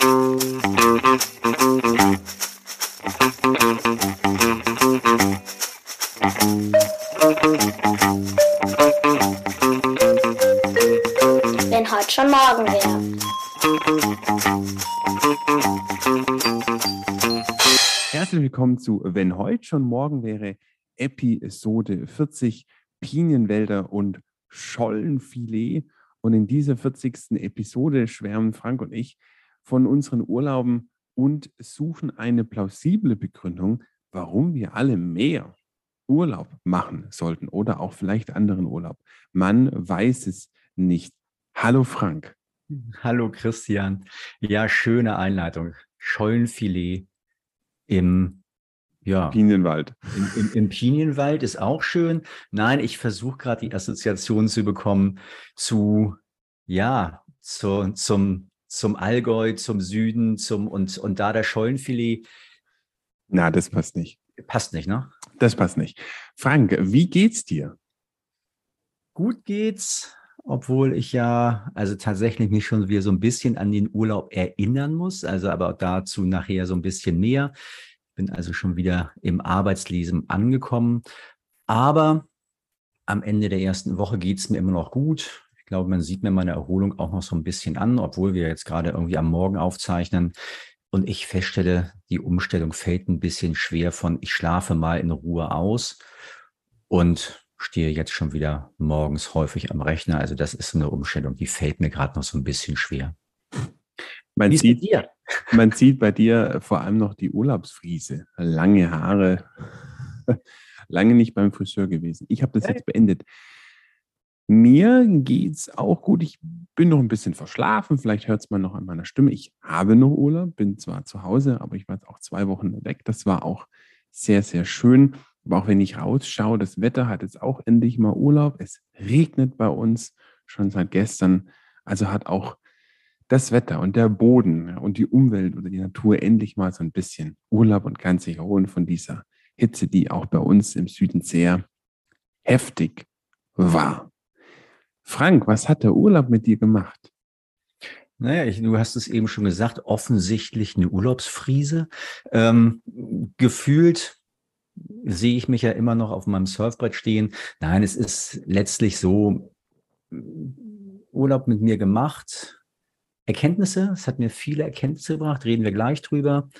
Wenn heute schon morgen wäre. Herzlich willkommen zu Wenn heute schon morgen wäre, Episode 40 Pinienwälder und Schollenfilet. Und in dieser 40. Episode schwärmen Frank und ich von unseren Urlauben und suchen eine plausible Begründung, warum wir alle mehr Urlaub machen sollten oder auch vielleicht anderen Urlaub. Man weiß es nicht. Hallo Frank. Hallo Christian. Ja, schöne Einleitung. Schollenfilet im ja, Pinienwald. Im, im, Im, Pinienwald ist auch schön. Nein, ich versuche gerade die Assoziation zu bekommen zu, ja, zu, zum, zum Allgäu, zum Süden, zum und, und da der Schollenfilet. Na, das passt nicht. Passt nicht, ne? Das passt nicht. Frank, wie geht's dir? Gut geht's, obwohl ich ja also tatsächlich mich schon wieder so ein bisschen an den Urlaub erinnern muss, also aber dazu nachher so ein bisschen mehr. Bin also schon wieder im Arbeitsleben angekommen. Aber am Ende der ersten Woche geht es mir immer noch gut. Ich glaube, man sieht mir meine Erholung auch noch so ein bisschen an, obwohl wir jetzt gerade irgendwie am Morgen aufzeichnen. Und ich feststelle, die Umstellung fällt ein bisschen schwer von, ich schlafe mal in Ruhe aus und stehe jetzt schon wieder morgens häufig am Rechner. Also das ist so eine Umstellung, die fällt mir gerade noch so ein bisschen schwer. Man sieht, man sieht bei dir vor allem noch die Urlaubsfriese. Lange Haare, lange nicht beim Friseur gewesen. Ich habe das jetzt beendet. Mir geht es auch gut. Ich bin noch ein bisschen verschlafen. Vielleicht hört es man noch an meiner Stimme. Ich habe noch Urlaub, bin zwar zu Hause, aber ich war jetzt auch zwei Wochen weg. Das war auch sehr, sehr schön. Aber auch wenn ich rausschaue, das Wetter hat jetzt auch endlich mal Urlaub. Es regnet bei uns schon seit gestern. Also hat auch das Wetter und der Boden und die Umwelt oder die Natur endlich mal so ein bisschen Urlaub und kann sich erholen von dieser Hitze, die auch bei uns im Süden sehr heftig war. Frank, was hat der Urlaub mit dir gemacht? Naja, ich, du hast es eben schon gesagt, offensichtlich eine Urlaubsfriese. Ähm, gefühlt sehe ich mich ja immer noch auf meinem Surfbrett stehen. Nein, es ist letztlich so Urlaub mit mir gemacht, Erkenntnisse. Es hat mir viele Erkenntnisse gebracht, reden wir gleich drüber.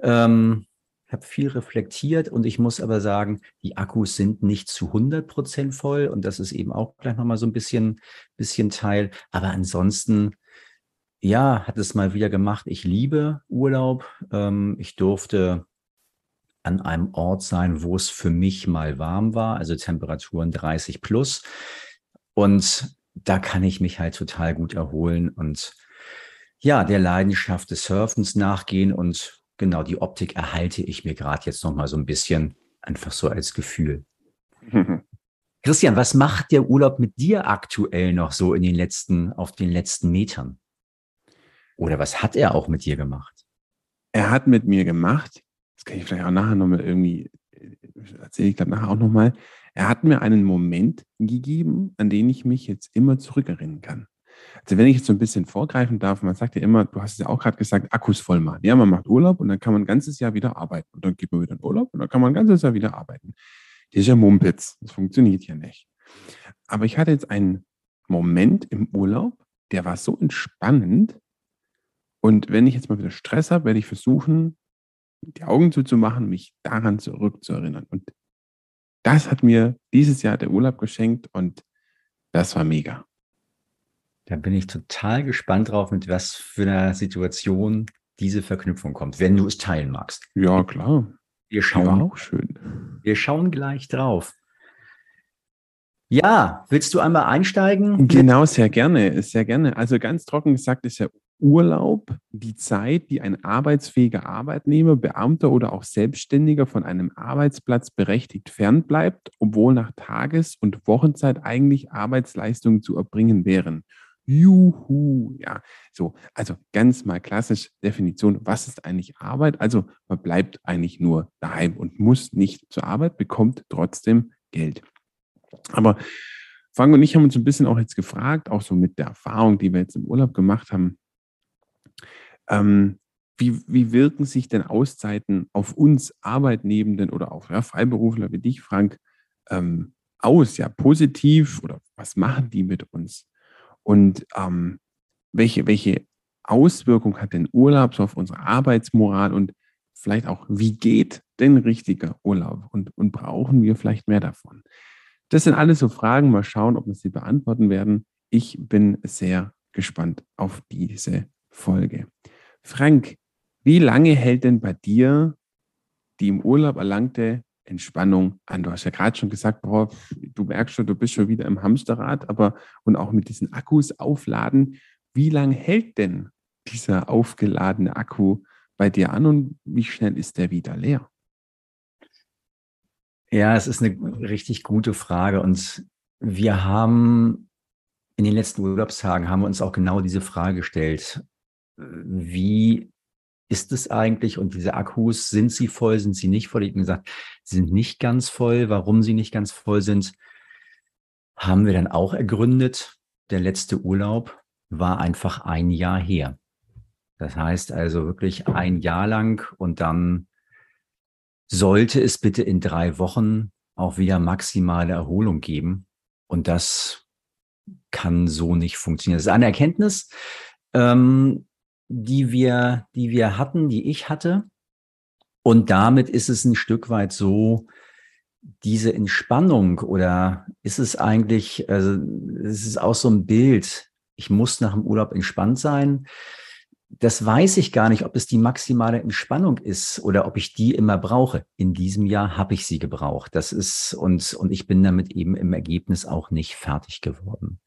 Ähm, habe viel reflektiert und ich muss aber sagen, die Akkus sind nicht zu 100 Prozent voll und das ist eben auch gleich nochmal so ein bisschen, bisschen Teil. Aber ansonsten, ja, hat es mal wieder gemacht. Ich liebe Urlaub. Ähm, ich durfte an einem Ort sein, wo es für mich mal warm war, also Temperaturen 30 plus. Und da kann ich mich halt total gut erholen und ja, der Leidenschaft des Surfens nachgehen und genau die Optik erhalte ich mir gerade jetzt noch mal so ein bisschen einfach so als Gefühl. Christian, was macht der Urlaub mit dir aktuell noch so in den letzten, auf den letzten Metern? Oder was hat er auch mit dir gemacht? Er hat mit mir gemacht, das kann ich vielleicht auch nachher nochmal irgendwie, erzähle ich glaube nachher auch nochmal, er hat mir einen Moment gegeben, an den ich mich jetzt immer zurückerinnern kann. Also wenn ich jetzt so ein bisschen vorgreifen darf, man sagt ja immer, du hast es ja auch gerade gesagt, Akkus voll machen. Ja, man macht Urlaub und dann kann man ein ganzes Jahr wieder arbeiten. Und dann geht man wieder in Urlaub und dann kann man ein ganzes Jahr wieder arbeiten. Das ist ja Mumpitz. Das funktioniert ja nicht. Aber ich hatte jetzt einen Moment im Urlaub, der war so entspannend. Und wenn ich jetzt mal wieder Stress habe, werde ich versuchen, die Augen zuzumachen, mich daran zurückzuerinnern. Und das hat mir dieses Jahr der Urlaub geschenkt und das war mega. Da bin ich total gespannt drauf, mit was für einer Situation diese Verknüpfung kommt, wenn du es teilen magst. Ja, klar. Wir schauen, auch schön. Wir schauen gleich drauf. Ja, willst du einmal einsteigen? Genau, sehr gerne, sehr gerne. Also ganz trocken gesagt ist ja Urlaub die Zeit, die ein arbeitsfähiger Arbeitnehmer, Beamter oder auch Selbstständiger von einem Arbeitsplatz berechtigt fernbleibt, obwohl nach Tages- und Wochenzeit eigentlich Arbeitsleistungen zu erbringen wären. Juhu, ja. So, also ganz mal klassisch Definition, was ist eigentlich Arbeit? Also man bleibt eigentlich nur daheim und muss nicht zur Arbeit, bekommt trotzdem Geld. Aber Frank und ich haben uns ein bisschen auch jetzt gefragt, auch so mit der Erfahrung, die wir jetzt im Urlaub gemacht haben, Ähm, wie, wie wirken sich denn Auszeiten auf uns Arbeitnehmenden oder auch ja, Freiberufler wie dich, Frank, ähm, aus? Ja, positiv oder was machen die mit uns? Und ähm, welche, welche Auswirkung hat denn Urlaub so auf unsere Arbeitsmoral und vielleicht auch, wie geht denn richtiger Urlaub und, und brauchen wir vielleicht mehr davon? Das sind alles so Fragen. Mal schauen, ob wir sie beantworten werden. Ich bin sehr gespannt auf diese Folge. Frank, wie lange hält denn bei dir die im Urlaub erlangte Entspannung an? Du hast ja gerade schon gesagt, boah, du merkst schon, du bist schon wieder im Hamsterrad, aber und auch mit diesen Akkus aufladen. Wie lange hält denn dieser aufgeladene Akku bei dir an und wie schnell ist der wieder leer? Ja, es ist eine richtig gute Frage und wir haben in den letzten Urlaubstagen haben wir uns auch genau diese Frage gestellt. Wie ist es eigentlich? Und diese Akkus, sind sie voll, sind sie nicht voll? Ich habe gesagt, sie sind nicht ganz voll. Warum sie nicht ganz voll sind, haben wir dann auch ergründet. Der letzte Urlaub war einfach ein Jahr her. Das heißt also wirklich ein Jahr lang und dann sollte es bitte in drei Wochen auch wieder maximale Erholung geben. Und das kann so nicht funktionieren. Das ist eine Erkenntnis, ähm, die wir, die wir hatten, die ich hatte. Und damit ist es ein Stück weit so, diese Entspannung oder ist es eigentlich, also es ist auch so ein Bild, ich muss nach dem Urlaub entspannt sein. Das weiß ich gar nicht, ob es die maximale Entspannung ist oder ob ich die immer brauche. In diesem Jahr habe ich sie gebraucht. Das ist und und ich bin damit eben im Ergebnis auch nicht fertig geworden.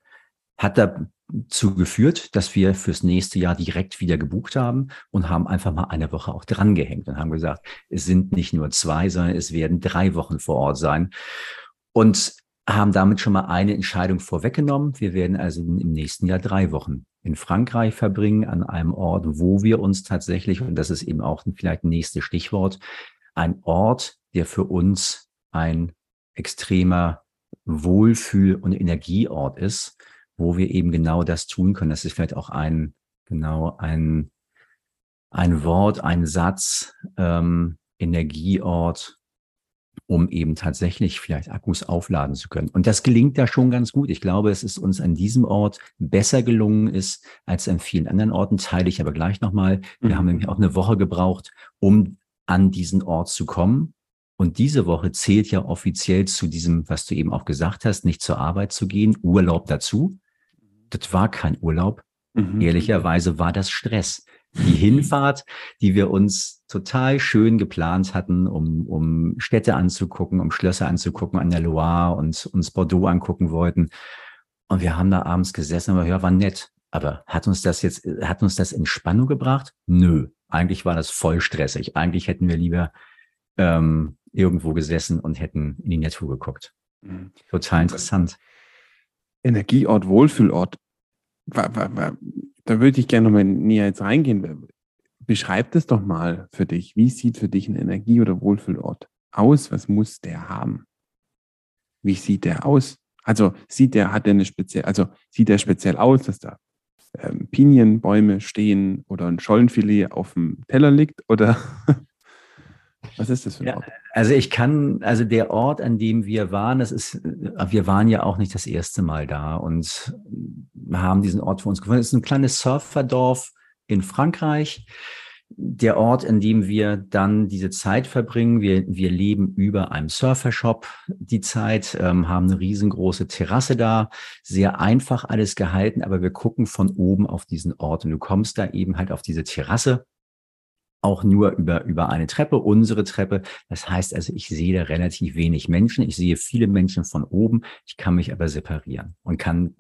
Hat dazu geführt, dass wir fürs nächste Jahr direkt wieder gebucht haben und haben einfach mal eine Woche auch dran gehängt und haben gesagt, es sind nicht nur zwei, sondern es werden drei Wochen vor Ort sein. Und haben damit schon mal eine Entscheidung vorweggenommen. Wir werden also im nächsten Jahr drei Wochen in Frankreich verbringen, an einem Ort, wo wir uns tatsächlich, und das ist eben auch vielleicht nächstes Stichwort, ein Ort, der für uns ein extremer Wohlfühl- und Energieort ist, wo wir eben genau das tun können. Das ist vielleicht auch ein, genau ein, ein Wort, ein Satz, ähm, Energieort, um eben tatsächlich vielleicht Akkus aufladen zu können. Und das gelingt da schon ganz gut. Ich glaube, es ist uns an diesem Ort besser gelungen ist als an vielen anderen Orten, teile ich aber gleich nochmal. Wir mhm. haben nämlich auch eine Woche gebraucht, um an diesen Ort zu kommen. Und diese Woche zählt ja offiziell zu diesem, was du eben auch gesagt hast, nicht zur Arbeit zu gehen, Urlaub dazu. Das war kein Urlaub. Mhm. Ehrlicherweise war das Stress die Hinfahrt, die wir uns total schön geplant hatten, um, um Städte anzugucken, um Schlösser anzugucken an der Loire und uns Bordeaux angucken wollten. Und wir haben da abends gesessen, aber ja, war nett. Aber hat uns das jetzt, hat uns das Entspannung gebracht? Nö. Eigentlich war das voll stressig. Eigentlich hätten wir lieber ähm, irgendwo gesessen und hätten in die Natur geguckt. Mhm. Total interessant. Energieort, Wohlfühlort. Da würde ich gerne nochmal näher jetzt reingehen. Beschreib das doch mal für dich. Wie sieht für dich ein Energie- oder Wohlfühlort aus? Was muss der haben? Wie sieht der aus? Also sieht der, hat der eine speziell, also sieht der speziell aus, dass da ähm, Pinienbäume stehen oder ein Schollenfilet auf dem Teller liegt? Oder was ist das für ein Ort? also ich kann, also der Ort, an dem wir waren, das ist, wir waren ja auch nicht das erste Mal da und haben diesen Ort für uns gefunden. Es ist ein kleines Surferdorf in Frankreich. Der Ort, in dem wir dann diese Zeit verbringen, wir, wir leben über einem Surfershop die Zeit, ähm, haben eine riesengroße Terrasse da, sehr einfach alles gehalten, aber wir gucken von oben auf diesen Ort und du kommst da eben halt auf diese Terrasse auch nur über, über eine Treppe, unsere Treppe. Das heißt also, ich sehe da relativ wenig Menschen. Ich sehe viele Menschen von oben. Ich kann mich aber separieren und kann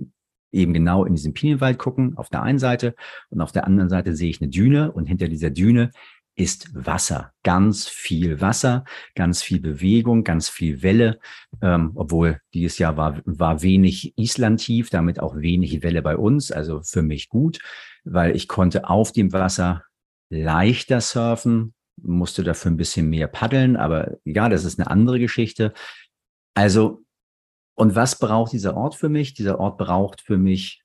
eben genau in diesem Pinienwald gucken, auf der einen Seite und auf der anderen Seite sehe ich eine Düne und hinter dieser Düne ist Wasser, ganz viel Wasser, ganz viel Bewegung, ganz viel Welle, ähm, obwohl dieses Jahr war, war wenig Island tief, damit auch wenig Welle bei uns, also für mich gut, weil ich konnte auf dem Wasser leichter surfen, musste dafür ein bisschen mehr paddeln, aber ja, das ist eine andere Geschichte. Also, und was braucht dieser Ort für mich? Dieser Ort braucht für mich,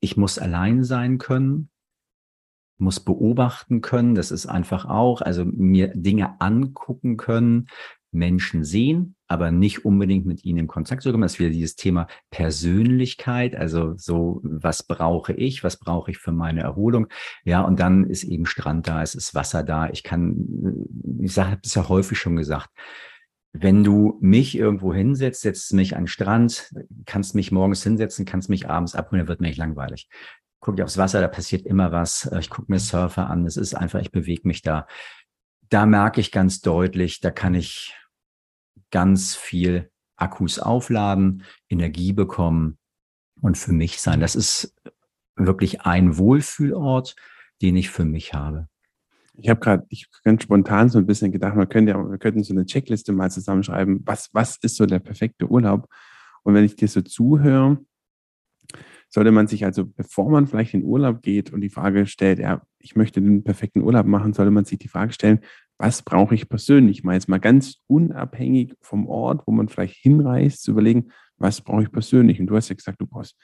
ich muss allein sein können, muss beobachten können. Das ist einfach auch, also mir Dinge angucken können, Menschen sehen, aber nicht unbedingt mit ihnen in Kontakt zu kommen. Das ist wieder dieses Thema Persönlichkeit. Also so, was brauche ich? Was brauche ich für meine Erholung? Ja, und dann ist eben Strand da, es ist Wasser da. Ich kann, ich habe es ja häufig schon gesagt, wenn du mich irgendwo hinsetzt, setzt mich an den Strand, kannst mich morgens hinsetzen, kannst mich abends abholen, dann wird mir nicht langweilig. Guck ich aufs Wasser, da passiert immer was. Ich gucke mir Surfer an. Es ist einfach, ich bewege mich da. Da merke ich ganz deutlich, da kann ich ganz viel Akkus aufladen, Energie bekommen und für mich sein. Das ist wirklich ein Wohlfühlort, den ich für mich habe. Ich habe gerade, ich ganz spontan so ein bisschen gedacht, man könnte ja, wir könnten so eine Checkliste mal zusammenschreiben, was, was ist so der perfekte Urlaub? Und wenn ich dir so zuhöre, sollte man sich also, bevor man vielleicht in Urlaub geht und die Frage stellt, ja, ich möchte den perfekten Urlaub machen, sollte man sich die Frage stellen, was brauche ich persönlich? Mal jetzt mal ganz unabhängig vom Ort, wo man vielleicht hinreist, zu überlegen, was brauche ich persönlich? Und du hast ja gesagt, du brauchst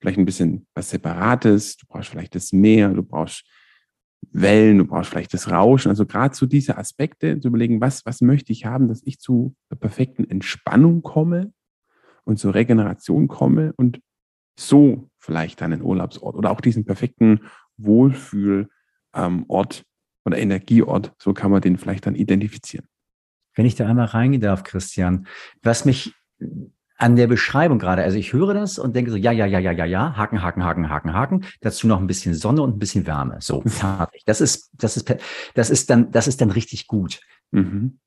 vielleicht ein bisschen was Separates, du brauchst vielleicht das Meer, du brauchst Wellen, du brauchst vielleicht das Rauschen. Also gerade so diese Aspekte zu überlegen, was, was möchte ich haben, dass ich zu der perfekten Entspannung komme und zur Regeneration komme und so vielleicht einen Urlaubsort oder auch diesen perfekten Wohlfühlort ähm, oder Energieort, so kann man den vielleicht dann identifizieren. Wenn ich da einmal reingehen darf, Christian, was mich an der Beschreibung gerade, also ich höre das und denke so, ja, ja, ja, ja, ja, ja, Haken, Haken, Haken, Haken, Haken, dazu noch ein bisschen Sonne und ein bisschen Wärme. So, fertig. Das ist, das ist, das ist dann, das ist dann richtig gut. Mhm.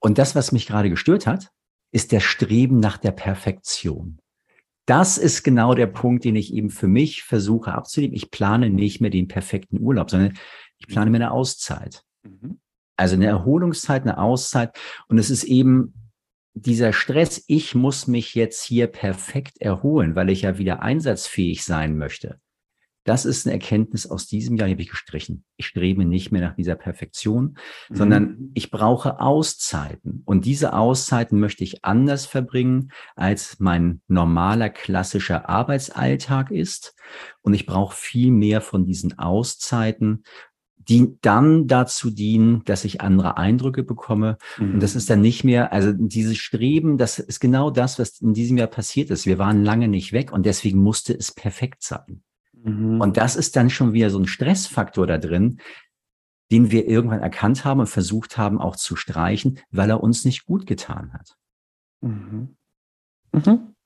Und das, was mich gerade gestört hat, ist der Streben nach der Perfektion. Das ist genau der Punkt, den ich eben für mich versuche abzunehmen. Ich plane nicht mehr den perfekten Urlaub, sondern ich plane mir eine Auszeit. Mhm. Also eine Erholungszeit, eine Auszeit. Und es ist eben dieser Stress, ich muss mich jetzt hier perfekt erholen, weil ich ja wieder einsatzfähig sein möchte. Das ist eine Erkenntnis aus diesem Jahr, die habe ich gestrichen. Ich strebe nicht mehr nach dieser Perfektion, mhm. sondern ich brauche Auszeiten. Und diese Auszeiten möchte ich anders verbringen, als mein normaler klassischer Arbeitsalltag ist. Und ich brauche viel mehr von diesen Auszeiten, die dann dazu dienen, dass ich andere Eindrücke bekomme. Mhm. Und das mhm. ist dann nicht mehr, also dieses Streben, das ist genau das, was in diesem Jahr passiert ist. Wir waren lange nicht weg und deswegen musste es perfekt sein. Mhm. Und das ist dann schon wieder so ein Stressfaktor da drin, den wir irgendwann erkannt haben und versucht haben auch zu streichen, weil er uns nicht gut getan hat. Mhm. Mhm.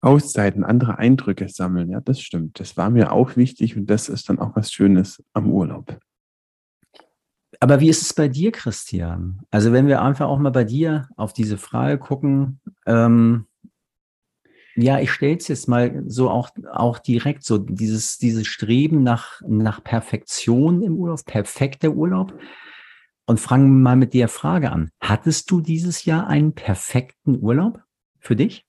Auszeiten, andere Eindrücke sammeln, ja, das stimmt. Das war mir auch wichtig und das ist dann auch was Schönes am Urlaub. Aber wie ist es bei dir, Christian? Also wenn wir einfach auch mal bei dir auf diese Frage gucken, ähm, ja, ich stelle es jetzt mal so auch, auch direkt, so dieses, dieses Streben nach, nach Perfektion im Urlaub, perfekter Urlaub. Und fangen mal mit der Frage an. Hattest du dieses Jahr einen perfekten Urlaub für dich?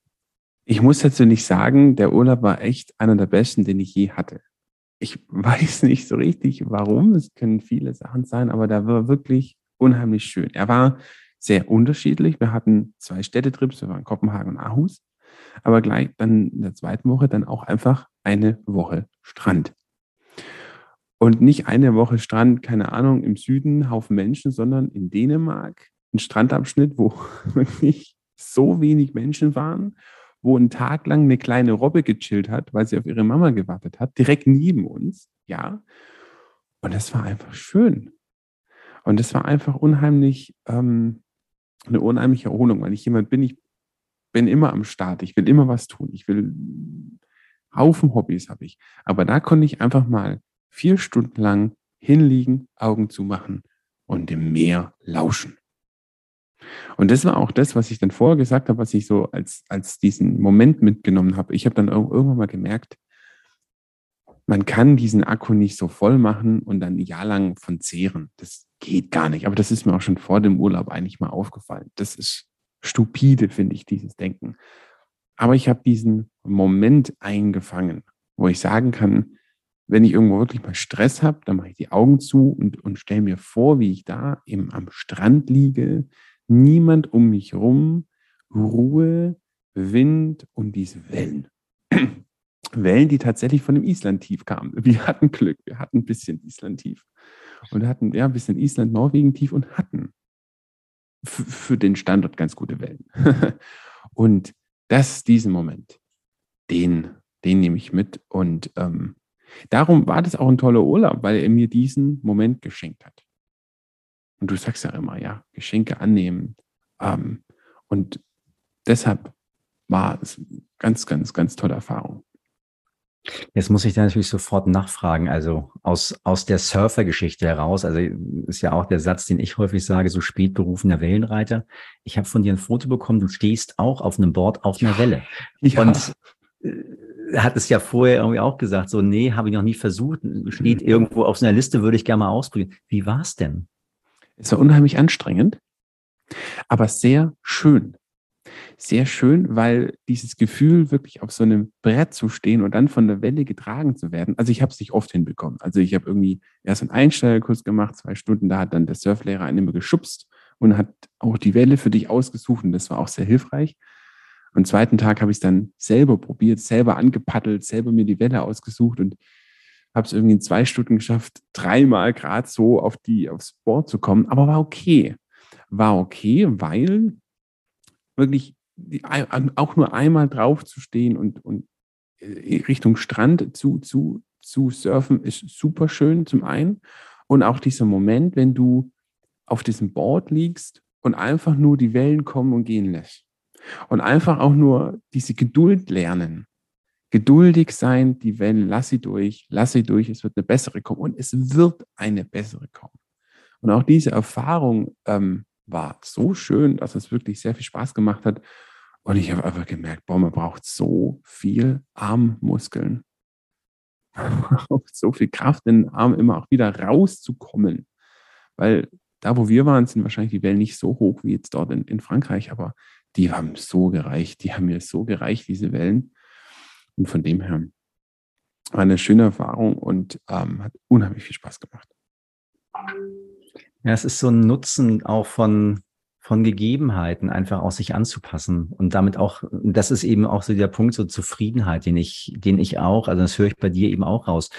Ich muss dazu nicht sagen, der Urlaub war echt einer der besten, den ich je hatte. Ich weiß nicht so richtig, warum. Es können viele Sachen sein, aber der war wirklich unheimlich schön. Er war sehr unterschiedlich. Wir hatten zwei Städtetrips, wir waren Kopenhagen und Aarhus aber gleich dann in der zweiten Woche dann auch einfach eine Woche Strand. Und nicht eine Woche Strand, keine Ahnung, im Süden, Haufen Menschen, sondern in Dänemark, ein Strandabschnitt, wo wirklich so wenig Menschen waren, wo ein Tag lang eine kleine Robbe gechillt hat, weil sie auf ihre Mama gewartet hat, direkt neben uns, ja. Und das war einfach schön. Und das war einfach unheimlich, ähm, eine unheimliche Erholung, weil ich jemand bin, ich bin immer am Start, ich will immer was tun, ich will Haufen Hobbys habe ich. Aber da konnte ich einfach mal vier Stunden lang hinliegen, Augen zumachen und dem Meer lauschen. Und das war auch das, was ich dann vorher gesagt habe, was ich so als, als diesen Moment mitgenommen habe. Ich habe dann irgendwann mal gemerkt, man kann diesen Akku nicht so voll machen und dann ein Jahr lang von zehren. Das geht gar nicht. Aber das ist mir auch schon vor dem Urlaub eigentlich mal aufgefallen. Das ist stupide, finde ich, dieses Denken. Aber ich habe diesen Moment eingefangen, wo ich sagen kann, wenn ich irgendwo wirklich mal Stress habe, dann mache ich die Augen zu und, und stelle mir vor, wie ich da eben am Strand liege, niemand um mich rum, Ruhe, Wind und diese Wellen. Wellen, die tatsächlich von dem Island-Tief kamen. Wir hatten Glück, wir hatten ein bisschen Island-Tief. Und hatten ja ein bisschen Island-Norwegen-Tief und hatten für den Standort ganz gute Wellen. und das, diesen Moment, den, den nehme ich mit. Und ähm, darum war das auch ein toller Urlaub, weil er mir diesen Moment geschenkt hat. Und du sagst ja immer, ja, Geschenke annehmen. Ähm, und deshalb war es ganz, ganz, ganz tolle Erfahrung. Jetzt muss ich da natürlich sofort nachfragen. Also aus, aus der Surfer-Geschichte heraus, also ist ja auch der Satz, den ich häufig sage, so spät berufener Wellenreiter. Ich habe von dir ein Foto bekommen, du stehst auch auf einem Board auf einer Welle. Ja. Und äh, hat es ja vorher irgendwie auch gesagt, so, nee, habe ich noch nie versucht, steht irgendwo auf so einer Liste, würde ich gerne mal ausprobieren. Wie war es denn? Es war unheimlich anstrengend, aber sehr schön sehr schön, weil dieses Gefühl, wirklich auf so einem Brett zu stehen und dann von der Welle getragen zu werden, also ich habe es nicht oft hinbekommen. Also ich habe irgendwie erst einen Einsteigerkurs gemacht, zwei Stunden, da hat dann der Surflehrer einen immer geschubst und hat auch die Welle für dich ausgesucht und das war auch sehr hilfreich. Am zweiten Tag habe ich es dann selber probiert, selber angepaddelt, selber mir die Welle ausgesucht und habe es irgendwie in zwei Stunden geschafft, dreimal gerade so auf die, aufs Board zu kommen, aber war okay. War okay, weil wirklich auch nur einmal drauf zu stehen und, und äh, Richtung Strand zu, zu, zu surfen, ist super schön zum einen. Und auch dieser Moment, wenn du auf diesem Board liegst und einfach nur die Wellen kommen und gehen lässt. Und einfach auch nur diese Geduld lernen. Geduldig sein, die Wellen, lass sie durch, lass sie durch, es wird eine bessere kommen und es wird eine bessere kommen. Und auch diese Erfahrung ähm, war so schön, dass es wirklich sehr viel Spaß gemacht hat. Und ich habe einfach gemerkt, boah, man braucht so viel Armmuskeln. so viel Kraft, in den Arm immer auch wieder rauszukommen. Weil da, wo wir waren, sind wahrscheinlich die Wellen nicht so hoch wie jetzt dort in, in Frankreich, aber die haben so gereicht, die haben mir so gereicht, diese Wellen. Und von dem her war eine schöne Erfahrung und ähm, hat unheimlich viel Spaß gemacht. Ja, es ist so ein Nutzen auch von, von Gegebenheiten, einfach auch sich anzupassen und damit auch, das ist eben auch so der Punkt, so Zufriedenheit, den ich, den ich auch, also das höre ich bei dir eben auch raus,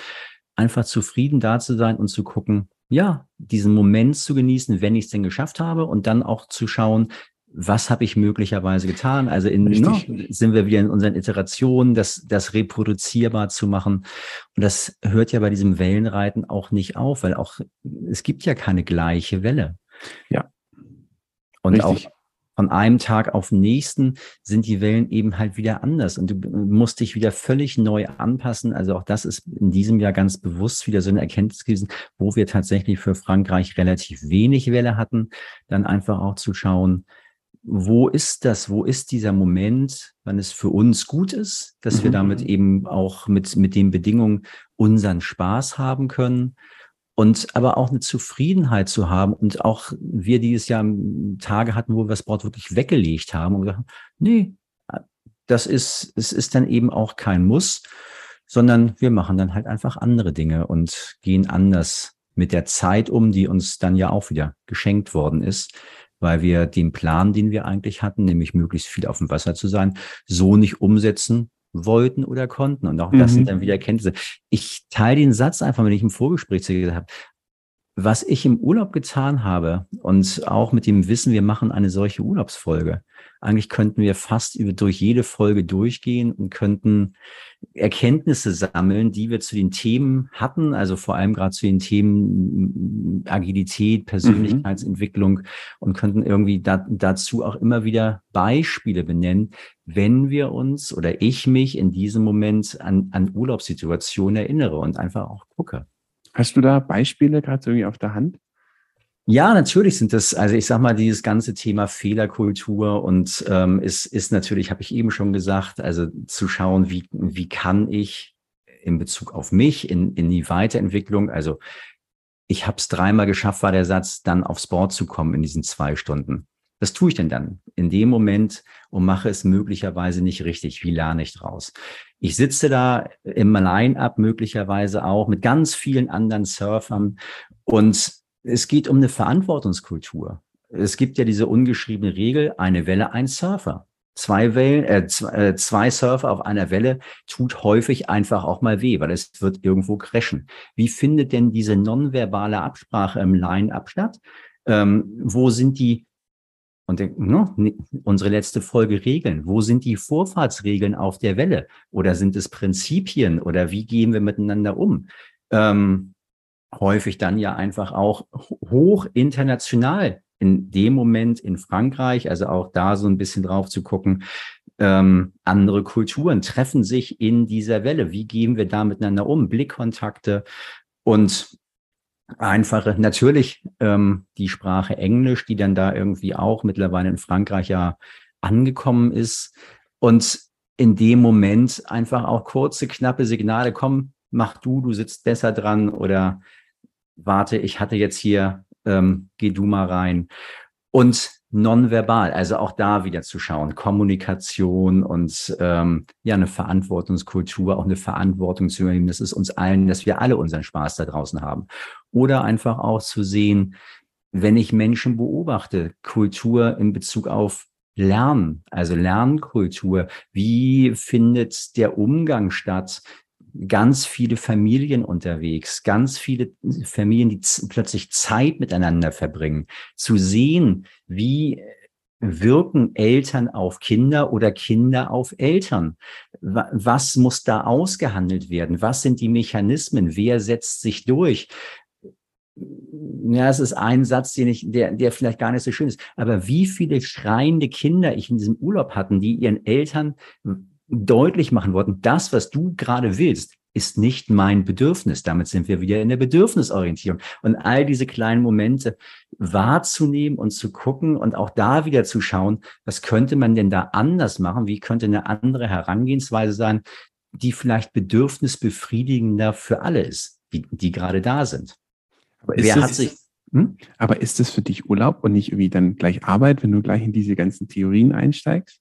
einfach zufrieden da zu sein und zu gucken, ja, diesen Moment zu genießen, wenn ich es denn geschafft habe und dann auch zu schauen, was habe ich möglicherweise getan? Also in, no, sind wir wieder in unseren Iterationen, das, das reproduzierbar zu machen. Und das hört ja bei diesem Wellenreiten auch nicht auf, weil auch es gibt ja keine gleiche Welle. Ja. Und Richtig. auch von einem Tag auf den nächsten sind die Wellen eben halt wieder anders und du musst dich wieder völlig neu anpassen. Also auch das ist in diesem Jahr ganz bewusst wieder so eine Erkenntnis gewesen, wo wir tatsächlich für Frankreich relativ wenig Welle hatten, dann einfach auch zu schauen, wo ist das, wo ist dieser Moment, wann es für uns gut ist, dass mhm. wir damit eben auch mit, mit den Bedingungen unseren Spaß haben können und aber auch eine Zufriedenheit zu haben und auch wir dieses Jahr Tage hatten, wo wir das Board wirklich weggelegt haben und gesagt, nee, das ist, es ist dann eben auch kein Muss, sondern wir machen dann halt einfach andere Dinge und gehen anders mit der Zeit um, die uns dann ja auch wieder geschenkt worden ist weil wir den Plan, den wir eigentlich hatten, nämlich möglichst viel auf dem Wasser zu sein, so nicht umsetzen wollten oder konnten. Und auch das mhm. sind dann wieder Erkenntnisse. Ich teile den Satz einfach, wenn ich im Vorgespräch gesagt habe, was ich im Urlaub getan habe und auch mit dem Wissen, wir machen eine solche Urlaubsfolge. Eigentlich könnten wir fast über, durch jede Folge durchgehen und könnten Erkenntnisse sammeln, die wir zu den Themen hatten, also vor allem gerade zu den Themen Agilität, Persönlichkeitsentwicklung mhm. und könnten irgendwie da, dazu auch immer wieder Beispiele benennen, wenn wir uns oder ich mich in diesem Moment an, an Urlaubssituationen erinnere und einfach auch gucke. Hast du da Beispiele gerade irgendwie auf der Hand? Ja, natürlich sind das, also ich sag mal, dieses ganze Thema Fehlerkultur und ähm, ist, ist natürlich, habe ich eben schon gesagt, also zu schauen, wie, wie kann ich in Bezug auf mich, in, in die Weiterentwicklung, also ich habe es dreimal geschafft, war der Satz, dann aufs Board zu kommen in diesen zwei Stunden. Was tue ich denn dann in dem Moment und mache es möglicherweise nicht richtig? Wie lerne ich draus? Ich sitze da im Line-Up möglicherweise auch mit ganz vielen anderen Surfern und es geht um eine Verantwortungskultur. Es gibt ja diese ungeschriebene Regel, eine Welle, ein Surfer. zwei Wellen, äh, zwei, äh, zwei Surfer auf einer Welle tut häufig einfach auch mal weh, weil es wird irgendwo crashen. Wie findet denn diese nonverbale Absprache im Line-Up statt? Ähm, wo sind die und ne, unsere letzte Folge Regeln. Wo sind die Vorfahrtsregeln auf der Welle? Oder sind es Prinzipien? Oder wie gehen wir miteinander um? Ähm, häufig dann ja einfach auch hoch international in dem Moment in Frankreich, also auch da so ein bisschen drauf zu gucken, ähm, andere Kulturen treffen sich in dieser Welle. Wie gehen wir da miteinander um? Blickkontakte und einfache, natürlich ähm, die Sprache Englisch, die dann da irgendwie auch mittlerweile in Frankreich ja angekommen ist. Und in dem Moment einfach auch kurze, knappe Signale, komm, mach du, du sitzt besser dran oder warte, ich hatte jetzt hier, ähm, geh du mal rein. Und nonverbal, also auch da wieder zu schauen, Kommunikation und ähm, ja, eine Verantwortungskultur, auch eine Verantwortung zu übernehmen, das ist uns allen, dass wir alle unseren Spaß da draußen haben. Oder einfach auch zu sehen, wenn ich Menschen beobachte, Kultur in Bezug auf Lernen, also Lernkultur, wie findet der Umgang statt ganz viele Familien unterwegs, ganz viele Familien, die plötzlich Zeit miteinander verbringen, zu sehen, wie wirken Eltern auf Kinder oder Kinder auf Eltern? Was muss da ausgehandelt werden? Was sind die Mechanismen? Wer setzt sich durch? Ja, es ist ein Satz, den ich, der, der vielleicht gar nicht so schön ist. Aber wie viele schreiende Kinder ich in diesem Urlaub hatten, die ihren Eltern deutlich machen wollten, das, was du gerade willst, ist nicht mein Bedürfnis. Damit sind wir wieder in der Bedürfnisorientierung. Und all diese kleinen Momente wahrzunehmen und zu gucken und auch da wieder zu schauen, was könnte man denn da anders machen? Wie könnte eine andere Herangehensweise sein, die vielleicht bedürfnisbefriedigender für alle ist, die, die gerade da sind? Aber Wer hat sich hm? Aber ist das für dich Urlaub und nicht irgendwie dann gleich Arbeit, wenn du gleich in diese ganzen Theorien einsteigst?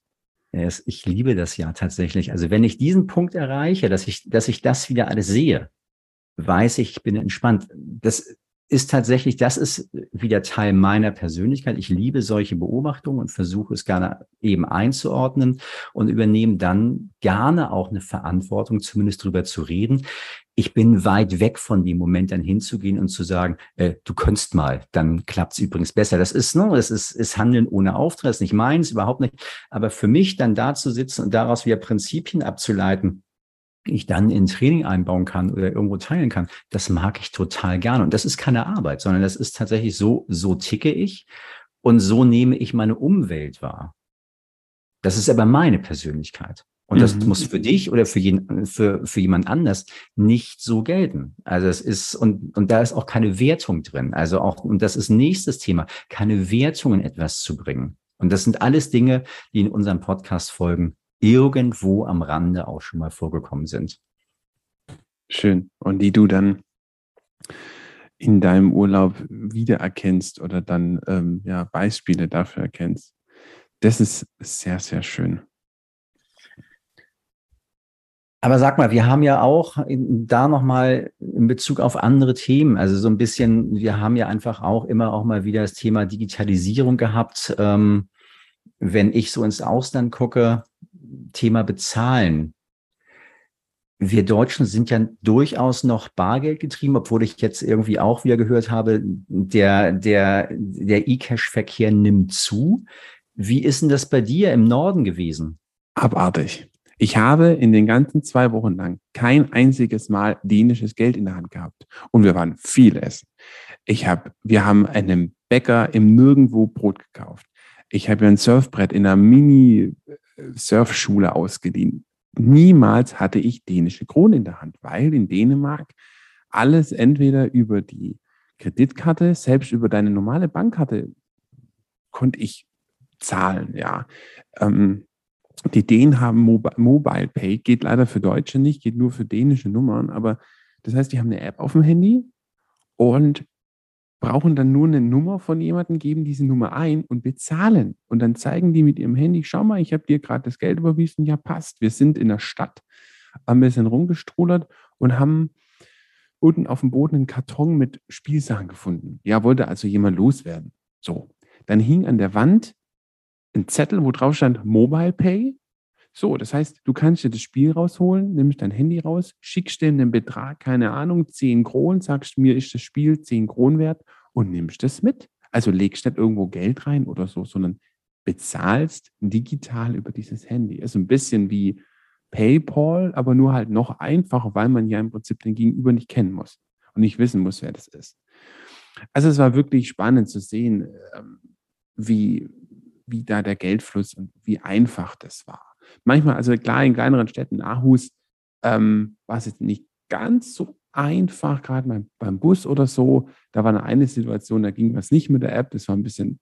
Ich liebe das ja tatsächlich. Also wenn ich diesen Punkt erreiche, dass ich, dass ich das wieder alles sehe, weiß ich, ich bin entspannt. Das ist tatsächlich, das ist wieder Teil meiner Persönlichkeit. Ich liebe solche Beobachtungen und versuche es gerne eben einzuordnen und übernehme dann gerne auch eine Verantwortung, zumindest drüber zu reden. Ich bin weit weg von dem Moment dann hinzugehen und zu sagen, äh, du könntest mal, dann klappt es übrigens besser. Das ist, ne, das ist, ist Handeln ohne Auftrag, das ist nicht meins, überhaupt nicht. Aber für mich dann da zu sitzen und daraus wieder Prinzipien abzuleiten, ich dann in Training einbauen kann oder irgendwo teilen kann, das mag ich total gerne. Und das ist keine Arbeit, sondern das ist tatsächlich so, so ticke ich und so nehme ich meine Umwelt wahr. Das ist aber meine Persönlichkeit. Und das mhm. muss für dich oder für, jeden, für, für jemand anders nicht so gelten. Also es ist, und, und da ist auch keine Wertung drin. Also auch, und das ist nächstes Thema, keine Wertung in etwas zu bringen. Und das sind alles Dinge, die in unserem Podcast folgen, irgendwo am Rande auch schon mal vorgekommen sind. Schön. Und die du dann in deinem Urlaub wiedererkennst oder dann ähm, ja, Beispiele dafür erkennst. Das ist sehr, sehr schön. Aber sag mal, wir haben ja auch da nochmal in Bezug auf andere Themen, also so ein bisschen, wir haben ja einfach auch immer auch mal wieder das Thema Digitalisierung gehabt. Ähm, wenn ich so ins Ausland gucke, Thema Bezahlen. Wir Deutschen sind ja durchaus noch Bargeld getrieben, obwohl ich jetzt irgendwie auch wieder gehört habe, der, der, der E-Cash-Verkehr nimmt zu. Wie ist denn das bei dir im Norden gewesen? Abartig. Ich habe in den ganzen zwei Wochen lang kein einziges Mal dänisches Geld in der Hand gehabt. Und wir waren viel essen. Ich habe, wir haben einem Bäcker im Nirgendwo Brot gekauft. Ich habe ein Surfbrett in einer Mini Surfschule ausgeliehen. Niemals hatte ich dänische Kronen in der Hand, weil in Dänemark alles entweder über die Kreditkarte, selbst über deine normale Bankkarte konnte ich zahlen, ja. Ähm, die Dänen haben Mobile Pay, geht leider für Deutsche nicht, geht nur für dänische Nummern, aber das heißt, die haben eine App auf dem Handy und brauchen dann nur eine Nummer von jemandem, geben diese Nummer ein und bezahlen. Und dann zeigen die mit ihrem Handy, schau mal, ich habe dir gerade das Geld überwiesen, ja passt. Wir sind in der Stadt, haben ein bisschen rumgestrudert und haben unten auf dem Boden einen Karton mit Spielsachen gefunden. Ja, wollte also jemand loswerden. So, dann hing an der Wand ein Zettel, wo drauf stand Mobile Pay. So, das heißt, du kannst dir das Spiel rausholen, nimmst dein Handy raus, schickst dem den Betrag, keine Ahnung, 10 Kronen, sagst mir ist das Spiel 10 Kronen wert und nimmst das mit. Also legst nicht irgendwo Geld rein oder so, sondern bezahlst digital über dieses Handy. Ist ein bisschen wie PayPal, aber nur halt noch einfacher, weil man ja im Prinzip den Gegenüber nicht kennen muss und nicht wissen muss, wer das ist. Also es war wirklich spannend zu sehen, ähm, wie, wie da der Geldfluss und wie einfach das war. Manchmal, also klar, in kleineren Städten, Aarhus, ähm, war es jetzt nicht ganz so einfach, gerade beim, beim Bus oder so. Da war eine Situation, da ging was nicht mit der App, das war ein bisschen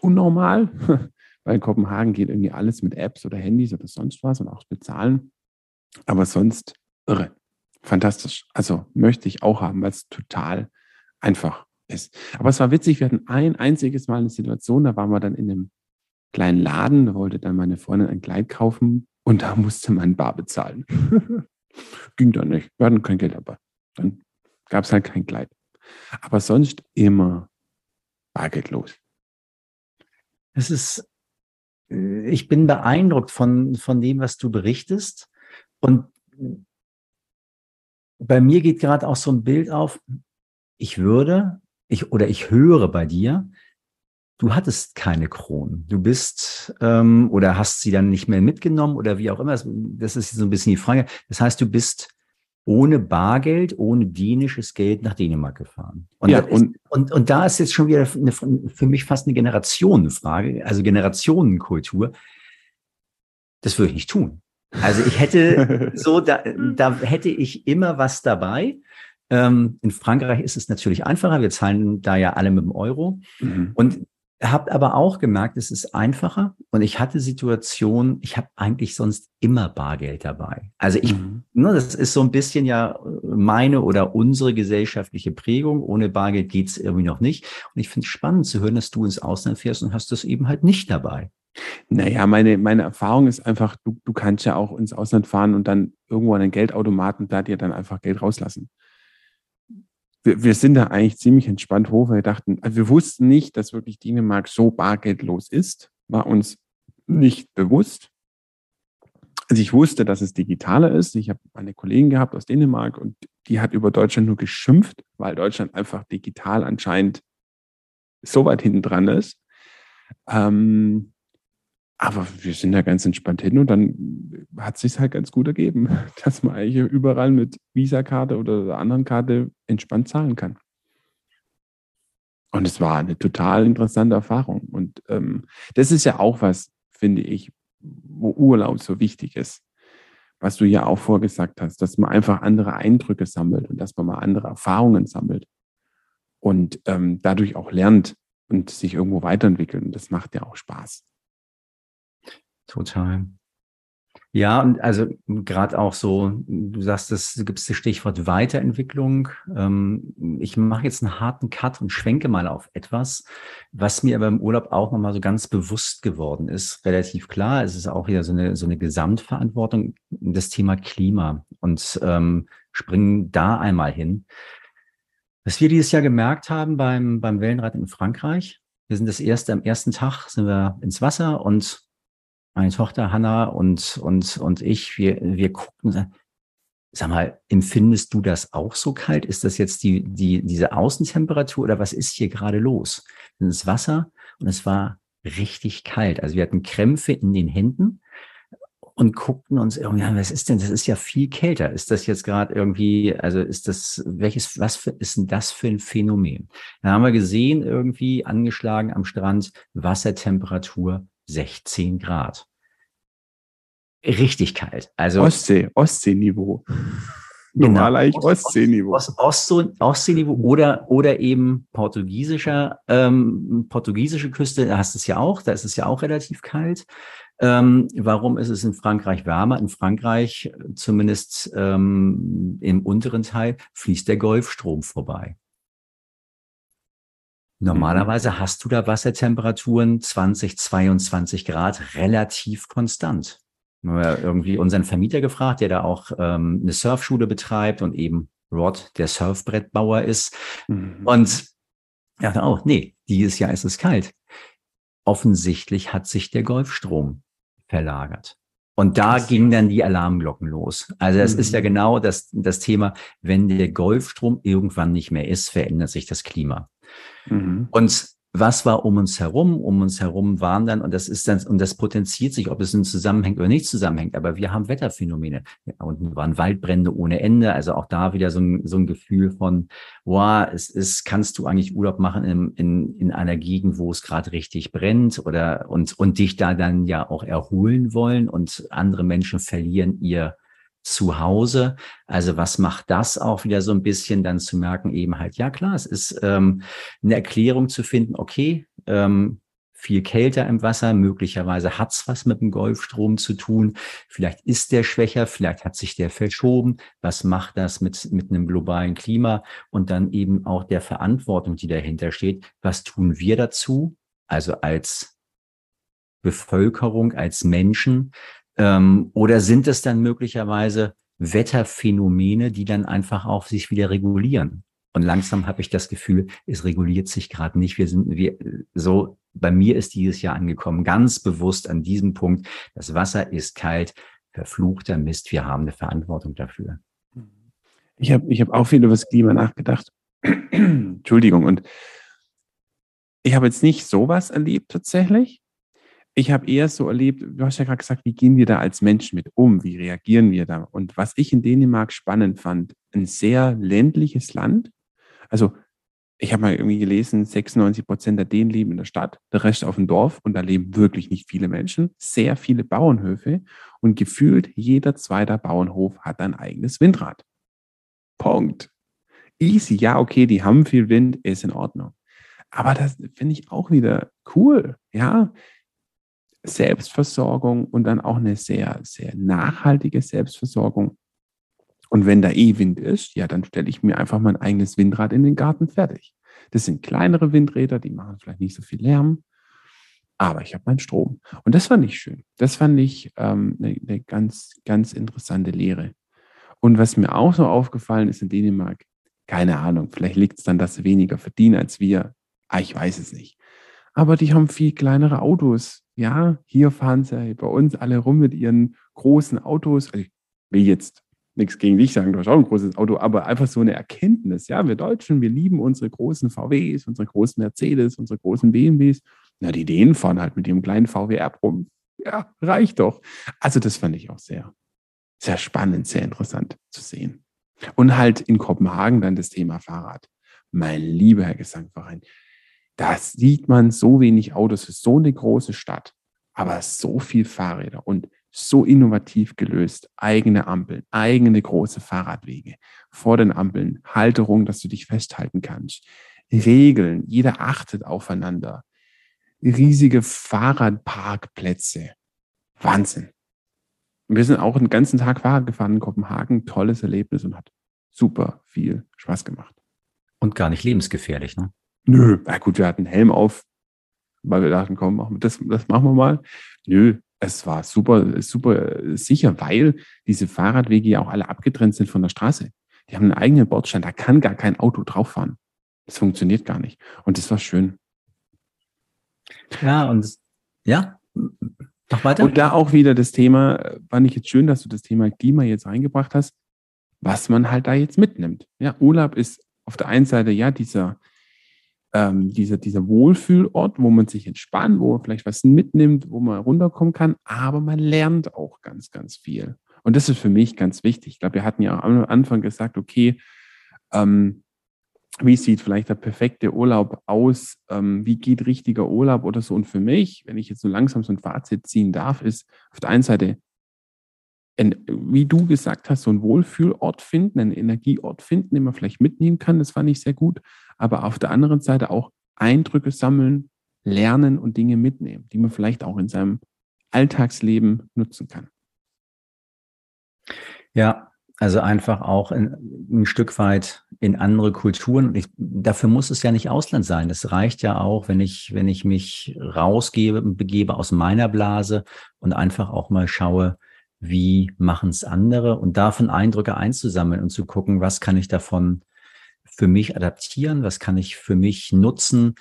unnormal, weil in Kopenhagen geht irgendwie alles mit Apps oder Handys oder sonst was und auch bezahlen. Aber sonst irre. Fantastisch. Also möchte ich auch haben, weil es total einfach ist. Aber es war witzig, wir hatten ein einziges Mal eine Situation, da waren wir dann in einem kleinen Laden, da wollte dann meine Freundin ein Kleid kaufen und da musste man bar bezahlen. Ging dann nicht. Wir hatten kein Geld dabei. Dann gab es halt kein Kleid. Aber sonst immer bargeldlos. Es ist, äh, ich bin beeindruckt von, von dem, was du berichtest. Und bei mir geht gerade auch so ein Bild auf, ich würde, ich oder ich höre bei dir, du hattest keine Kronen. Du bist ähm, oder hast sie dann nicht mehr mitgenommen oder wie auch immer. Das ist so ein bisschen die Frage. Das heißt, du bist ohne Bargeld, ohne dänisches Geld nach Dänemark gefahren. Und, ja, und, ist, und, und da ist jetzt schon wieder eine, für mich fast eine Generationenfrage, also Generationenkultur. Das würde ich nicht tun. Also ich hätte so, da, da hätte ich immer was dabei. Ähm, in Frankreich ist es natürlich einfacher. Wir zahlen da ja alle mit dem Euro. Mhm. Und habe aber auch gemerkt, es ist einfacher und ich hatte Situationen, ich habe eigentlich sonst immer Bargeld dabei. Also ich, mhm. ne, das ist so ein bisschen ja meine oder unsere gesellschaftliche Prägung. Ohne Bargeld geht's irgendwie noch nicht. Und ich finde es spannend zu hören, dass du ins Ausland fährst und hast das eben halt nicht dabei. Naja, meine, meine Erfahrung ist einfach, du, du kannst ja auch ins Ausland fahren und dann irgendwo an den Geldautomaten da dir dann einfach Geld rauslassen wir, wir sind da eigentlich ziemlich entspannt hoch, weil wir dachten, also wir wussten nicht, dass wirklich Dänemark so bargeldlos ist, war uns nicht bewusst. Also ich wusste, dass es digitaler ist. Ich habe eine Kollegin gehabt aus Dänemark und die hat über Deutschland nur geschimpft, weil Deutschland einfach digital anscheinend so weit hinten dran ist. Ähm, aber wir sind da ganz entspannt hin und dann hat sich halt ganz gut ergeben, dass man eigentlich überall mit Visa-Karte oder anderen Karte entspannt zahlen kann. Und es war eine total interessante Erfahrung. Und ähm, das ist ja auch was, finde ich, wo Urlaub so wichtig ist. Was du ja auch vorgesagt hast, dass man einfach andere Eindrücke sammelt und dass man mal andere Erfahrungen sammelt und ähm, dadurch auch lernt und sich irgendwo weiterentwickelt. Und das macht ja auch Spaß. Total. Ja, und also gerade auch so, du sagst, es gibt das Stichwort Weiterentwicklung. Ähm, ich mache jetzt einen harten Cut und schwenke mal auf etwas, was mir aber im Urlaub auch nochmal so ganz bewusst geworden ist. Relativ klar, es ist auch wieder so eine, so eine Gesamtverantwortung, das Thema Klima und ähm, springen da einmal hin. Was wir dieses Jahr gemerkt haben beim, beim Wellenrad in Frankreich, wir sind das erste, am ersten Tag sind wir ins Wasser und meine Tochter Hanna und, und, und ich, wir, wir gucken, sag mal, empfindest du das auch so kalt? Ist das jetzt die, die, diese Außentemperatur oder was ist hier gerade los? Das Wasser und es war richtig kalt. Also wir hatten Krämpfe in den Händen und guckten uns irgendwie an, was ist denn, das ist ja viel kälter. Ist das jetzt gerade irgendwie, also ist das, welches, was für, ist denn das für ein Phänomen? Da haben wir gesehen, irgendwie angeschlagen am Strand, Wassertemperatur 16 Grad. Richtig kalt. Also Ostsee, Ostseeniveau. Genau. Normal eigentlich Ostseeniveau. Ost, Ost, Ost, Ostseeniveau oder, oder eben portugiesischer, ähm, portugiesische Küste, da hast du es ja auch, da ist es ja auch relativ kalt. Ähm, warum ist es in Frankreich wärmer? In Frankreich, zumindest ähm, im unteren Teil, fließt der Golfstrom vorbei. Normalerweise mhm. hast du da Wassertemperaturen 20, 22 Grad relativ konstant. Wir haben irgendwie unseren Vermieter gefragt, der da auch ähm, eine Surfschule betreibt und eben Rod, der Surfbrettbauer ist. Mhm. Und er dachte auch, nee, dieses Jahr ist es kalt. offensichtlich hat sich der Golfstrom verlagert. Und da ging dann die Alarmglocken los. Also das mhm. ist ja mhm. genau das, das Thema, wenn der Golfstrom irgendwann nicht mehr ist, verändert sich das Klima. Mhm. Und was war um uns herum? Um uns herum waren dann, und das ist dann, und das potenziert sich, ob es nun zusammenhängt oder nicht zusammenhängt, aber wir haben Wetterphänomene. Ja, unten waren Waldbrände ohne Ende, also auch da wieder so ein, so ein Gefühl von, wow, es ist, kannst du eigentlich Urlaub machen in, in, in einer Gegend, wo es gerade richtig brennt oder, und, und dich da dann ja auch erholen wollen und andere Menschen verlieren ihr zu Hause. Also was macht das auch wieder so ein bisschen? Dann zu merken, eben halt, ja klar, es ist ähm, eine Erklärung zu finden, okay, ähm, viel kälter im Wasser, möglicherweise hat's was mit dem Golfstrom zu tun, vielleicht ist der schwächer, vielleicht hat sich der verschoben, was macht das mit, mit einem globalen Klima? Und dann eben auch der Verantwortung, die dahinter steht, was tun wir dazu, also als Bevölkerung, als Menschen, ähm, oder sind es dann möglicherweise Wetterphänomene, die dann einfach auch sich wieder regulieren? Und langsam habe ich das Gefühl, es reguliert sich gerade nicht. Wir sind wir so. Bei mir ist dieses Jahr angekommen, ganz bewusst an diesem Punkt. Das Wasser ist kalt, verfluchter Mist. Wir haben eine Verantwortung dafür. Ich habe ich hab auch viel über das Klima nachgedacht. Entschuldigung. Und ich habe jetzt nicht sowas erlebt tatsächlich, ich habe eher so erlebt, du hast ja gerade gesagt, wie gehen wir da als Menschen mit um? Wie reagieren wir da? Und was ich in Dänemark spannend fand, ein sehr ländliches Land. Also ich habe mal irgendwie gelesen, 96 Prozent der Dänen leben in der Stadt, der Rest auf dem Dorf und da leben wirklich nicht viele Menschen, sehr viele Bauernhöfe und gefühlt jeder zweite Bauernhof hat ein eigenes Windrad. Punkt. Easy, ja, okay, die haben viel Wind, ist in Ordnung. Aber das finde ich auch wieder cool. Ja, Selbstversorgung und dann auch eine sehr, sehr nachhaltige Selbstversorgung. Und wenn da eh Wind ist, ja, dann stelle ich mir einfach mein eigenes Windrad in den Garten fertig. Das sind kleinere Windräder, die machen vielleicht nicht so viel Lärm, aber ich habe meinen Strom. Und das fand ich schön. Das fand ich ähm, eine, eine ganz, ganz interessante Lehre. Und was mir auch so aufgefallen ist in Dänemark, keine Ahnung, vielleicht liegt es dann, dass sie weniger verdienen als wir. Ah, ich weiß es nicht. Aber die haben viel kleinere Autos ja, hier fahren sie bei uns alle rum mit ihren großen Autos. Also ich will jetzt nichts gegen dich sagen, du hast auch ein großes Auto, aber einfach so eine Erkenntnis. Ja, wir Deutschen, wir lieben unsere großen VWs, unsere großen Mercedes, unsere großen BMWs. Na, die Dänen fahren halt mit ihrem kleinen VW App rum. Ja, reicht doch. Also das fand ich auch sehr, sehr spannend, sehr interessant zu sehen. Und halt in Kopenhagen dann das Thema Fahrrad. Mein lieber Herr Gesangverein, da sieht man so wenig Autos für so eine große Stadt, aber so viel Fahrräder und so innovativ gelöst. Eigene Ampeln, eigene große Fahrradwege vor den Ampeln, Halterung, dass du dich festhalten kannst. Regeln, jeder achtet aufeinander. Riesige Fahrradparkplätze. Wahnsinn. Wir sind auch den ganzen Tag Fahrrad gefahren in Kopenhagen. Tolles Erlebnis und hat super viel Spaß gemacht. Und gar nicht lebensgefährlich, ne? Nö, na gut, wir hatten einen Helm auf, weil wir dachten, komm, das, das machen wir mal. Nö, es war super, super sicher, weil diese Fahrradwege ja auch alle abgetrennt sind von der Straße. Die haben einen eigenen Bordstein, da kann gar kein Auto drauf fahren. Das funktioniert gar nicht. Und das war schön. Ja, und ja, noch weiter. Und da auch wieder das Thema, fand ich jetzt schön, dass du das Thema Klima jetzt reingebracht hast, was man halt da jetzt mitnimmt. Ja, Urlaub ist auf der einen Seite ja dieser, ähm, dieser, dieser Wohlfühlort, wo man sich entspannt, wo man vielleicht was mitnimmt, wo man runterkommen kann, aber man lernt auch ganz, ganz viel. Und das ist für mich ganz wichtig. Ich glaube, wir hatten ja am Anfang gesagt, okay, ähm, wie sieht vielleicht der perfekte Urlaub aus? Ähm, wie geht richtiger Urlaub oder so? Und für mich, wenn ich jetzt so langsam so ein Fazit ziehen darf, ist auf der einen Seite, wie du gesagt hast, so ein Wohlfühlort finden, einen Energieort finden, den man vielleicht mitnehmen kann. Das fand ich sehr gut aber auf der anderen Seite auch Eindrücke sammeln, lernen und Dinge mitnehmen, die man vielleicht auch in seinem Alltagsleben nutzen kann. Ja, also einfach auch in, ein Stück weit in andere Kulturen. Ich, dafür muss es ja nicht Ausland sein. Es reicht ja auch, wenn ich, wenn ich mich rausgebe, begebe aus meiner Blase und einfach auch mal schaue, wie machen es andere und davon Eindrücke einzusammeln und zu gucken, was kann ich davon für mich adaptieren, was kann ich für mich nutzen,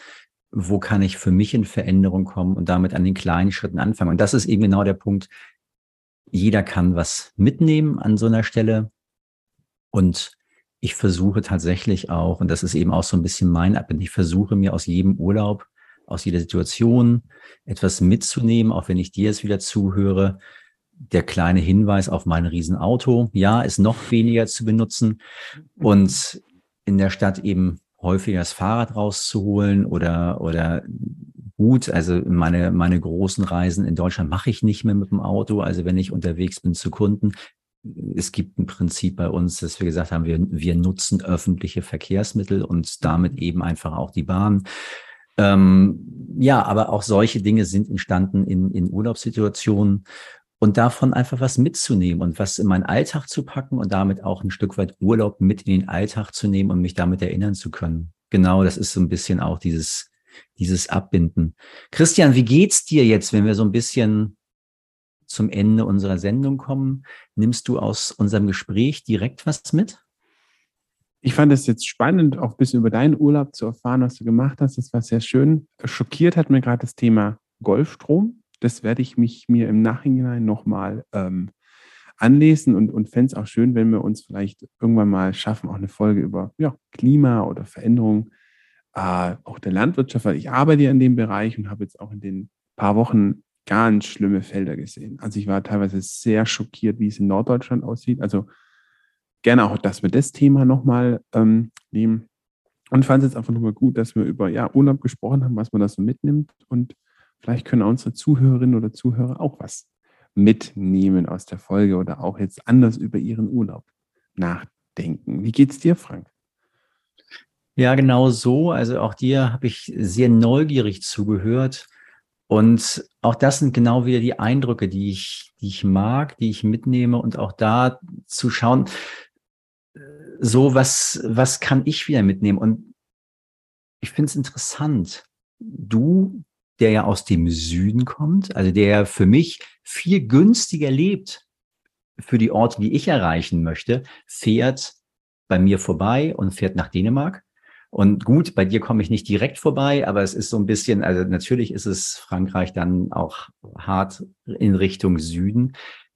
wo kann ich für mich in Veränderung kommen und damit an den kleinen Schritten anfangen. Und das ist eben genau der Punkt. Jeder kann was mitnehmen an so einer Stelle. Und ich versuche tatsächlich auch, und das ist eben auch so ein bisschen mein Abbild, ich versuche mir aus jedem Urlaub, aus jeder Situation etwas mitzunehmen, auch wenn ich dir jetzt wieder zuhöre. Der kleine Hinweis auf mein Riesenauto. Ja, ist noch weniger zu benutzen und in der Stadt eben häufiger das Fahrrad rauszuholen oder, oder gut, also meine, meine großen Reisen in Deutschland mache ich nicht mehr mit dem Auto. Also wenn ich unterwegs bin zu Kunden, es gibt ein Prinzip bei uns, dass wir gesagt haben, wir, wir nutzen öffentliche Verkehrsmittel und damit eben einfach auch die Bahn. Ähm, ja, aber auch solche Dinge sind entstanden in, in Urlaubssituationen und davon einfach was mitzunehmen und was in meinen Alltag zu packen und damit auch ein Stück weit Urlaub mit in den Alltag zu nehmen und mich damit erinnern zu können. Genau, das ist so ein bisschen auch dieses, dieses Abbinden. Christian, wie geht's dir jetzt, wenn wir so ein bisschen zum Ende unserer Sendung kommen? Nimmst du aus unserem Gespräch direkt was mit? Ich fand es jetzt spannend, auch ein bisschen über deinen Urlaub zu erfahren, was du gemacht hast. Das war sehr schön. Schockiert hat mir gerade das Thema Golfstrom. Das werde ich mich mir im Nachhinein nochmal ähm, anlesen und, und fände es auch schön, wenn wir uns vielleicht irgendwann mal schaffen, auch eine Folge über ja, Klima oder Veränderung äh, auch der Landwirtschaft, weil ich arbeite ja in dem Bereich und habe jetzt auch in den paar Wochen ganz schlimme Felder gesehen. Also ich war teilweise sehr schockiert, wie es in Norddeutschland aussieht. Also gerne auch, dass wir das Thema nochmal ähm, nehmen. Und fand es jetzt einfach nochmal gut, dass wir über ja, Urlaub gesprochen haben, was man da so mitnimmt. Und vielleicht können unsere Zuhörerinnen oder Zuhörer auch was mitnehmen aus der Folge oder auch jetzt anders über ihren Urlaub nachdenken. Wie geht's dir, Frank? Ja, genau so. Also auch dir habe ich sehr neugierig zugehört. Und auch das sind genau wieder die Eindrücke, die ich, die ich mag, die ich mitnehme und auch da zu schauen, so was, was kann ich wieder mitnehmen? Und ich finde es interessant. Du, der ja aus dem Süden kommt, also der für mich viel günstiger lebt für die Orte, die ich erreichen möchte, fährt bei mir vorbei und fährt nach Dänemark. Und gut, bei dir komme ich nicht direkt vorbei, aber es ist so ein bisschen, also natürlich ist es Frankreich dann auch hart in Richtung Süden,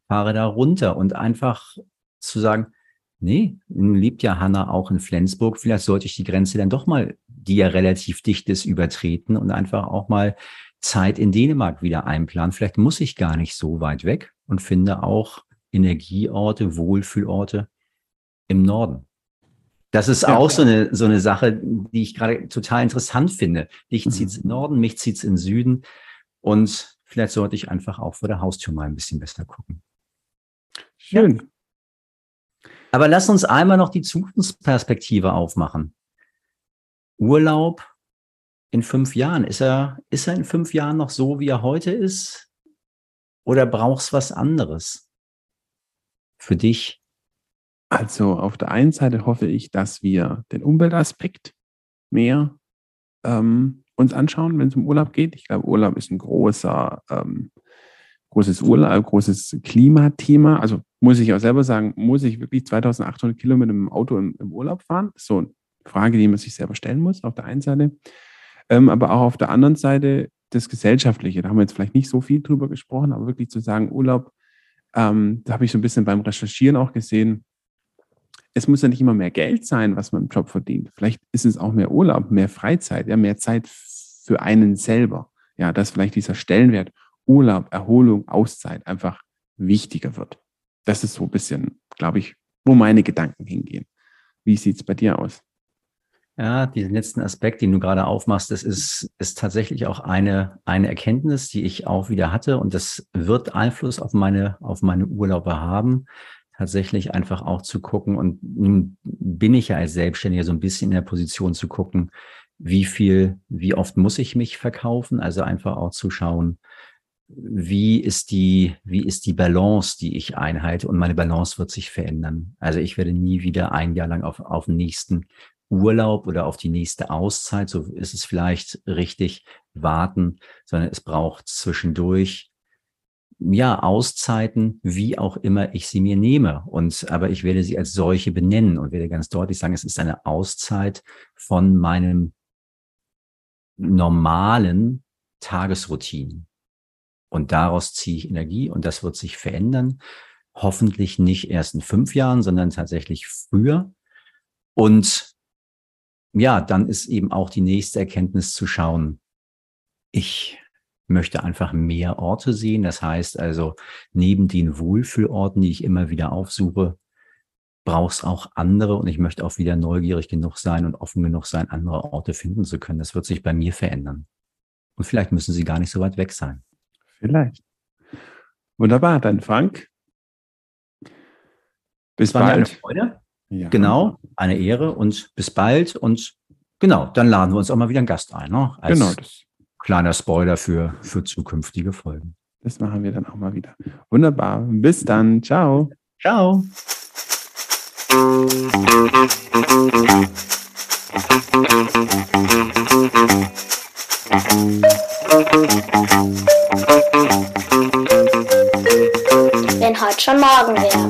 fahre da runter und einfach zu sagen, nee, lebt ja Hanna auch in Flensburg, vielleicht sollte ich die Grenze dann doch mal, die ja relativ dicht ist, übertreten und einfach auch mal Zeit in Dänemark wieder einplanen. Vielleicht muss ich gar nicht so weit weg und finde auch Energieorte, Wohlfühlorte im Norden. Das ist ja, auch so eine, so eine Sache, die ich gerade total interessant finde. Dich mhm. zieht's in Norden, mich zieht's in Süden. Und vielleicht sollte ich einfach auch vor der Haustür mal ein bisschen besser gucken. Schön. Aber lass uns einmal noch die Zukunftsperspektive aufmachen. Urlaub in fünf Jahren. Ist er, ist er in fünf Jahren noch so, wie er heute ist? Oder brauchst was anderes? Für dich? Also auf der einen Seite hoffe ich, dass wir den Umweltaspekt mehr ähm, uns anschauen, wenn es um Urlaub geht. Ich glaube, Urlaub ist ein großer, ähm, großes Urlaub, großes Klimathema. Also muss ich auch selber sagen, muss ich wirklich 2800 Kilometer mit dem Auto im, im Urlaub fahren? Das ist so eine Frage, die man sich selber stellen muss, auf der einen Seite. Ähm, aber auch auf der anderen Seite das Gesellschaftliche. Da haben wir jetzt vielleicht nicht so viel drüber gesprochen, aber wirklich zu sagen, Urlaub, ähm, da habe ich so ein bisschen beim Recherchieren auch gesehen, es muss ja nicht immer mehr Geld sein, was man im Job verdient. Vielleicht ist es auch mehr Urlaub, mehr Freizeit, ja, mehr Zeit für einen selber. Ja, dass vielleicht dieser Stellenwert Urlaub, Erholung, Auszeit einfach wichtiger wird. Das ist so ein bisschen, glaube ich, wo meine Gedanken hingehen. Wie sieht es bei dir aus? Ja, diesen letzten Aspekt, den du gerade aufmachst, das ist, ist tatsächlich auch eine, eine Erkenntnis, die ich auch wieder hatte. Und das wird Einfluss auf meine, auf meine Urlaube haben tatsächlich einfach auch zu gucken. Und nun bin ich ja als Selbstständiger so ein bisschen in der Position zu gucken, wie viel, wie oft muss ich mich verkaufen? Also einfach auch zu schauen, wie ist die, wie ist die Balance, die ich einhalte? Und meine Balance wird sich verändern. Also ich werde nie wieder ein Jahr lang auf, auf den nächsten Urlaub oder auf die nächste Auszeit, so ist es vielleicht richtig, warten, sondern es braucht zwischendurch ja, Auszeiten, wie auch immer ich sie mir nehme. Und, aber ich werde sie als solche benennen und werde ganz deutlich sagen, es ist eine Auszeit von meinem normalen Tagesroutinen. Und daraus ziehe ich Energie und das wird sich verändern. Hoffentlich nicht erst in fünf Jahren, sondern tatsächlich früher. Und ja, dann ist eben auch die nächste Erkenntnis zu schauen. Ich möchte einfach mehr Orte sehen. Das heißt also, neben den Wohlfühlorten, die ich immer wieder aufsuche, brauchst auch andere und ich möchte auch wieder neugierig genug sein und offen genug sein, andere Orte finden zu können. Das wird sich bei mir verändern. Und vielleicht müssen sie gar nicht so weit weg sein. Vielleicht. Wunderbar, dann Frank. Bis bald. Eine Freude. Ja. Genau, eine Ehre und bis bald. Und genau, dann laden wir uns auch mal wieder einen Gast ein. Ne? Als genau. Das. Kleiner Spoiler für, für zukünftige Folgen. Das machen wir dann auch mal wieder. Wunderbar. Bis dann. Ciao. Ciao. Heute schon morgen wäre.